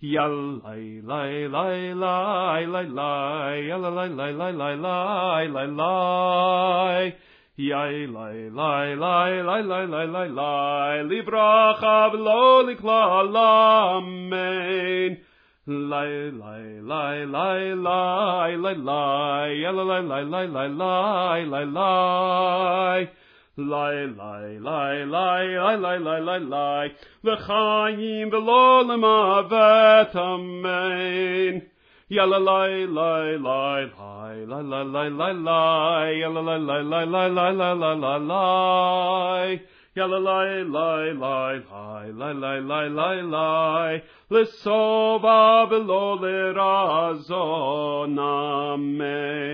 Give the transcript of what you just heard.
Yalai lai lai lai lai lai yalai lai lai lai lai lai lai Yai lai lai lai lai lai lai lai lai livracha v'lo likla amen Lai lai lai lai lai lai lai yalai lai lai lai lai lai lai Lai lai lai lai lai lai lai lai lai lai, l'chaim v'lolam avet amen Yalla lai lai lai lai lai lai lai lai lai lai lai lai lai lai lai lai lai lai Yalla lai lai lai lai lai lai lai lai lai L'sova v'lo l'razon amen